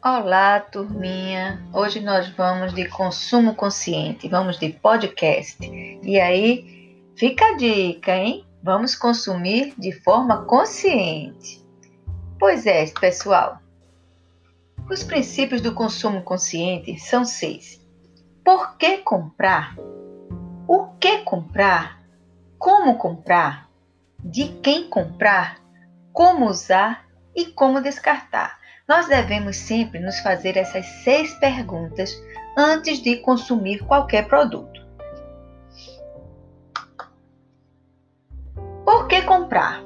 Olá, turminha! Hoje nós vamos de consumo consciente, vamos de podcast. E aí, fica a dica, hein? Vamos consumir de forma consciente. Pois é, pessoal. Os princípios do consumo consciente são seis. Por que comprar? O que comprar? Como comprar? De quem comprar? Como usar e como descartar? Nós devemos sempre nos fazer essas seis perguntas antes de consumir qualquer produto. Por que comprar?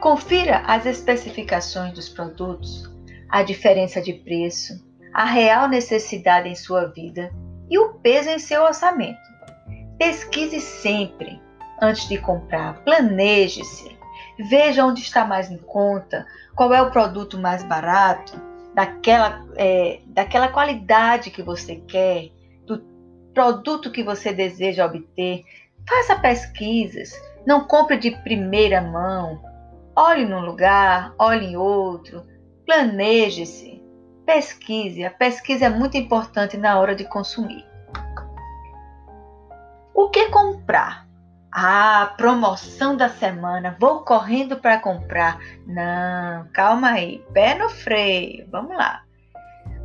Confira as especificações dos produtos, a diferença de preço, a real necessidade em sua vida e o peso em seu orçamento. Pesquise sempre antes de comprar, planeje-se. Veja onde está mais em conta, qual é o produto mais barato, daquela, é, daquela qualidade que você quer, do produto que você deseja obter. Faça pesquisas, não compre de primeira mão. Olhe num lugar, olhe em outro, planeje-se, pesquise. A pesquisa é muito importante na hora de consumir. O que comprar? Ah, promoção da semana, vou correndo para comprar. Não, calma aí, pé no freio, vamos lá.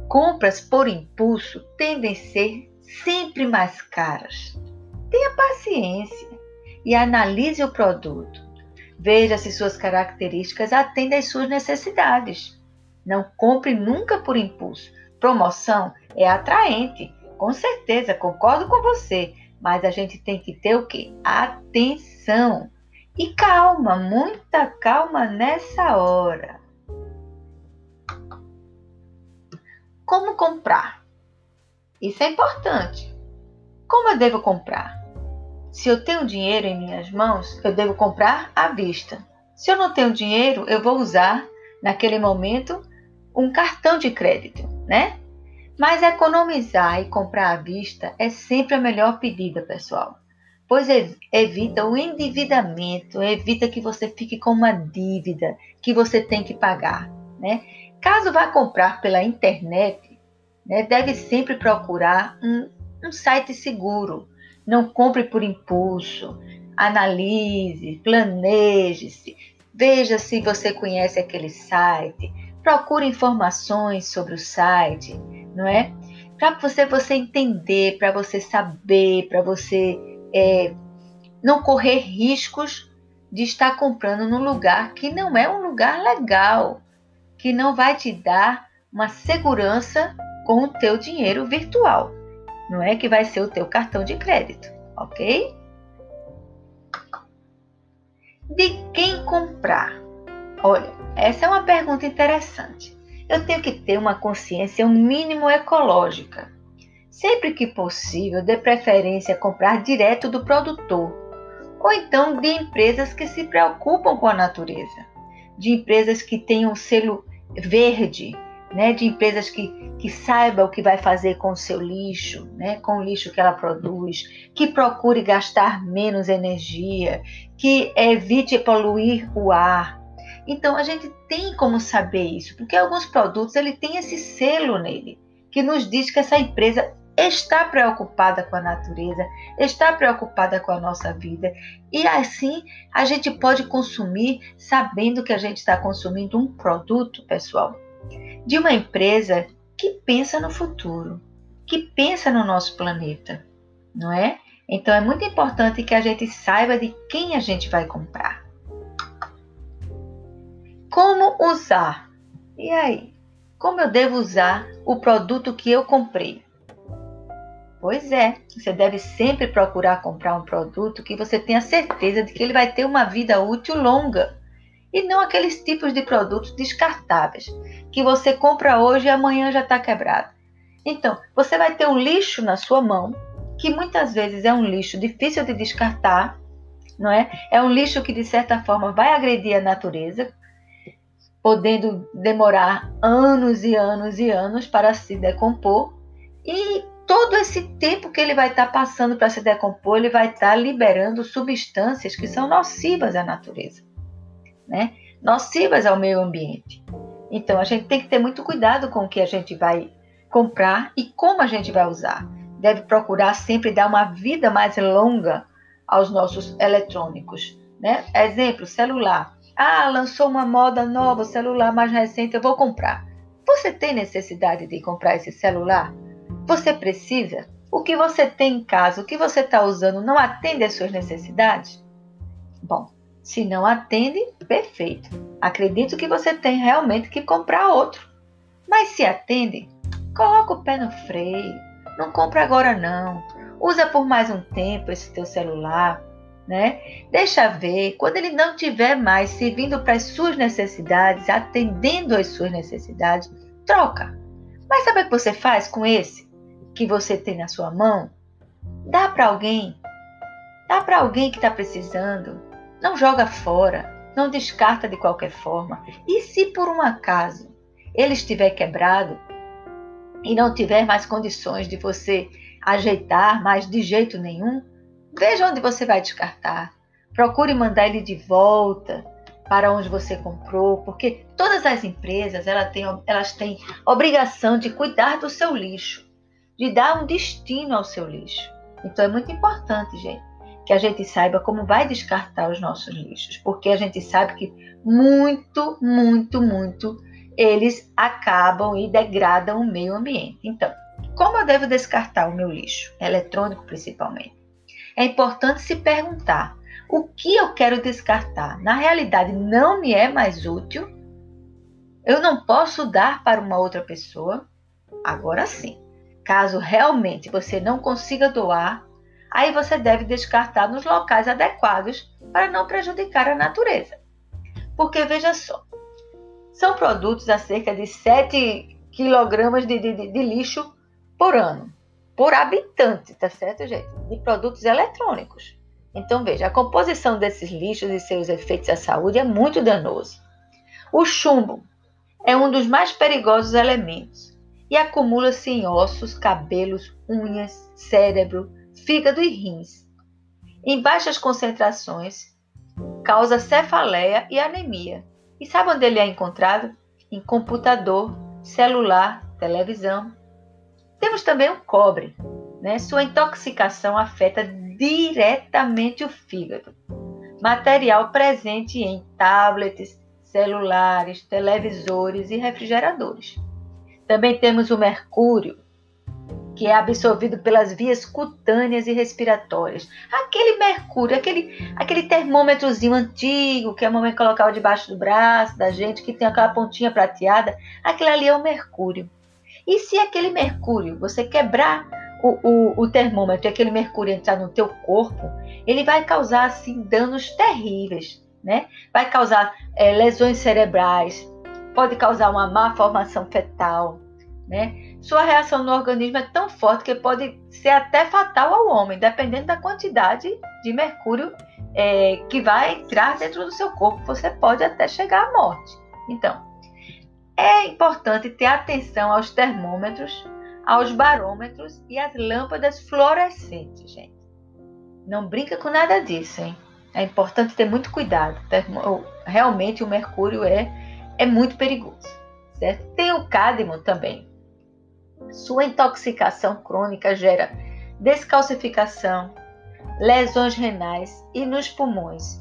Compras por impulso tendem a ser sempre mais caras. Tenha paciência e analise o produto. Veja se suas características atendem às suas necessidades. Não compre nunca por impulso. Promoção é atraente, com certeza, concordo com você mas a gente tem que ter o que? Atenção e calma, muita calma nessa hora. Como comprar? Isso é importante. Como eu devo comprar? Se eu tenho dinheiro em minhas mãos, eu devo comprar à vista. Se eu não tenho dinheiro, eu vou usar naquele momento um cartão de crédito, né? Mas economizar e comprar à vista é sempre a melhor pedida, pessoal, pois evita o endividamento, evita que você fique com uma dívida que você tem que pagar. Né? Caso vá comprar pela internet, né, deve sempre procurar um, um site seguro. Não compre por impulso. Analise, planeje-se, veja se você conhece aquele site, procure informações sobre o site não é? Para você você entender, para você saber, para você é, não correr riscos de estar comprando num lugar que não é um lugar legal, que não vai te dar uma segurança com o teu dinheiro virtual, não é que vai ser o teu cartão de crédito, ok? De quem comprar? Olha, essa é uma pergunta interessante eu tenho que ter uma consciência, um mínimo ecológica. Sempre que possível, dê preferência a comprar direto do produtor, ou então de empresas que se preocupam com a natureza, de empresas que tenham selo verde, né, de empresas que, que saiba o que vai fazer com o seu lixo, né, com o lixo que ela produz, que procure gastar menos energia, que evite poluir o ar, então a gente tem como saber isso, porque alguns produtos ele tem esse selo nele que nos diz que essa empresa está preocupada com a natureza, está preocupada com a nossa vida e assim a gente pode consumir sabendo que a gente está consumindo um produto, pessoal, de uma empresa que pensa no futuro, que pensa no nosso planeta, não é? Então é muito importante que a gente saiba de quem a gente vai comprar. Como usar? E aí? Como eu devo usar o produto que eu comprei? Pois é, você deve sempre procurar comprar um produto que você tenha certeza de que ele vai ter uma vida útil longa e não aqueles tipos de produtos descartáveis que você compra hoje e amanhã já está quebrado. Então, você vai ter um lixo na sua mão, que muitas vezes é um lixo difícil de descartar, não é? É um lixo que de certa forma vai agredir a natureza, podendo demorar anos e anos e anos para se decompor. E todo esse tempo que ele vai estar passando para se decompor, ele vai estar liberando substâncias que são nocivas à natureza, né? nocivas ao meio ambiente. Então a gente tem que ter muito cuidado com o que a gente vai comprar e como a gente vai usar. Deve procurar sempre dar uma vida mais longa aos nossos eletrônicos. Né? Exemplo, celular. Ah, lançou uma moda nova, celular mais recente, eu vou comprar. Você tem necessidade de comprar esse celular? Você precisa? O que você tem em casa, o que você está usando, não atende às suas necessidades? Bom, se não atende, perfeito. Acredito que você tem realmente que comprar outro. Mas se atende, coloca o pé no freio. Não compra agora não. Usa por mais um tempo esse teu celular, né? Deixa ver, quando ele não tiver mais servindo para as suas necessidades, atendendo às suas necessidades, troca. Mas sabe o que você faz com esse que você tem na sua mão? Dá para alguém. Dá para alguém que está precisando. Não joga fora, não descarta de qualquer forma. E se por um acaso ele estiver quebrado e não tiver mais condições de você ajeitar mais de jeito nenhum, veja onde você vai descartar. Procure mandar ele de volta para onde você comprou, porque todas as empresas elas têm, elas têm obrigação de cuidar do seu lixo, de dar um destino ao seu lixo. Então é muito importante, gente, que a gente saiba como vai descartar os nossos lixos, porque a gente sabe que muito, muito, muito eles acabam e degradam o meio ambiente. Então, como eu devo descartar o meu lixo, eletrônico principalmente? É importante se perguntar o que eu quero descartar. Na realidade, não me é mais útil. Eu não posso dar para uma outra pessoa. Agora sim, caso realmente você não consiga doar, aí você deve descartar nos locais adequados para não prejudicar a natureza. Porque veja só, são produtos a cerca de 7 kg de, de, de lixo por ano, por habitante, tá certo, gente? De produtos eletrônicos. Então, veja, a composição desses lixos e seus efeitos à saúde é muito danoso. O chumbo é um dos mais perigosos elementos e acumula-se em ossos, cabelos, unhas, cérebro, fígado e rins. Em baixas concentrações, causa cefaleia e anemia. E sabe onde ele é encontrado? Em computador, celular, televisão. Temos também o cobre. Né? Sua intoxicação afeta diretamente o fígado. Material presente em tablets, celulares, televisores e refrigeradores. Também temos o mercúrio, que é absorvido pelas vias cutâneas e respiratórias. Aquele mercúrio, aquele, aquele termômetrozinho antigo que a mamãe colocava debaixo do braço da gente, que tem aquela pontinha prateada, aquele ali é o mercúrio. E se aquele mercúrio, você quebrar o, o, o termômetro e aquele mercúrio entrar no teu corpo, ele vai causar assim danos terríveis, né? Vai causar é, lesões cerebrais, pode causar uma má formação fetal, né? sua reação no organismo é tão forte que pode ser até fatal ao homem, dependendo da quantidade de mercúrio é, que vai entrar dentro do seu corpo. Você pode até chegar à morte. Então, é importante ter atenção aos termômetros, aos barômetros e às lâmpadas fluorescentes, gente. Não brinca com nada disso, hein? É importante ter muito cuidado. Realmente o mercúrio é, é muito perigoso. Certo? Tem o cádmio também, sua intoxicação crônica gera descalcificação, lesões renais e nos pulmões.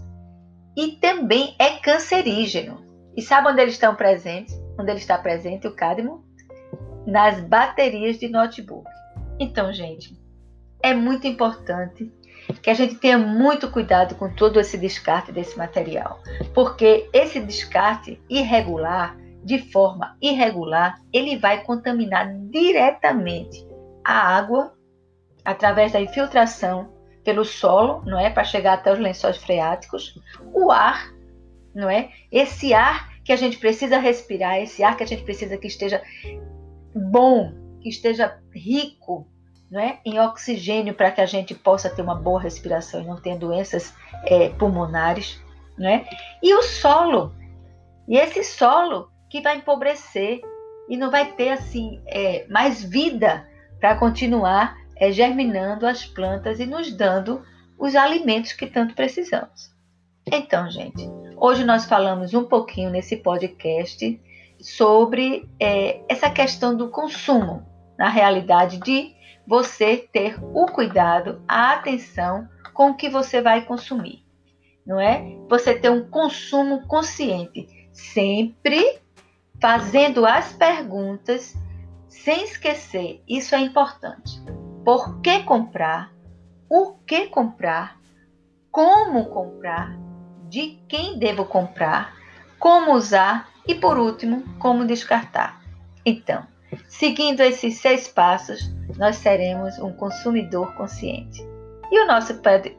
E também é cancerígeno. E sabe onde eles estão presentes? Onde ele está presente, o cádmio? Nas baterias de notebook. Então, gente, é muito importante que a gente tenha muito cuidado com todo esse descarte desse material, porque esse descarte irregular de forma irregular, ele vai contaminar diretamente a água através da infiltração pelo solo, não é, para chegar até os lençóis freáticos, o ar, não é? Esse ar que a gente precisa respirar, esse ar que a gente precisa que esteja bom, que esteja rico, não é, em oxigênio para que a gente possa ter uma boa respiração e não tenha doenças é, pulmonares, não é? E o solo, e esse solo que vai empobrecer e não vai ter assim é, mais vida para continuar é, germinando as plantas e nos dando os alimentos que tanto precisamos. Então, gente, hoje nós falamos um pouquinho nesse podcast sobre é, essa questão do consumo, na realidade de você ter o cuidado, a atenção com o que você vai consumir, não é? Você ter um consumo consciente, sempre fazendo as perguntas sem esquecer, isso é importante. Por que comprar? O que comprar? Como comprar? De quem devo comprar? Como usar? E por último, como descartar. Então, seguindo esses seis passos, nós seremos um consumidor consciente. E o nosso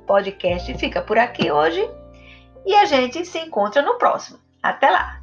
podcast fica por aqui hoje e a gente se encontra no próximo. Até lá!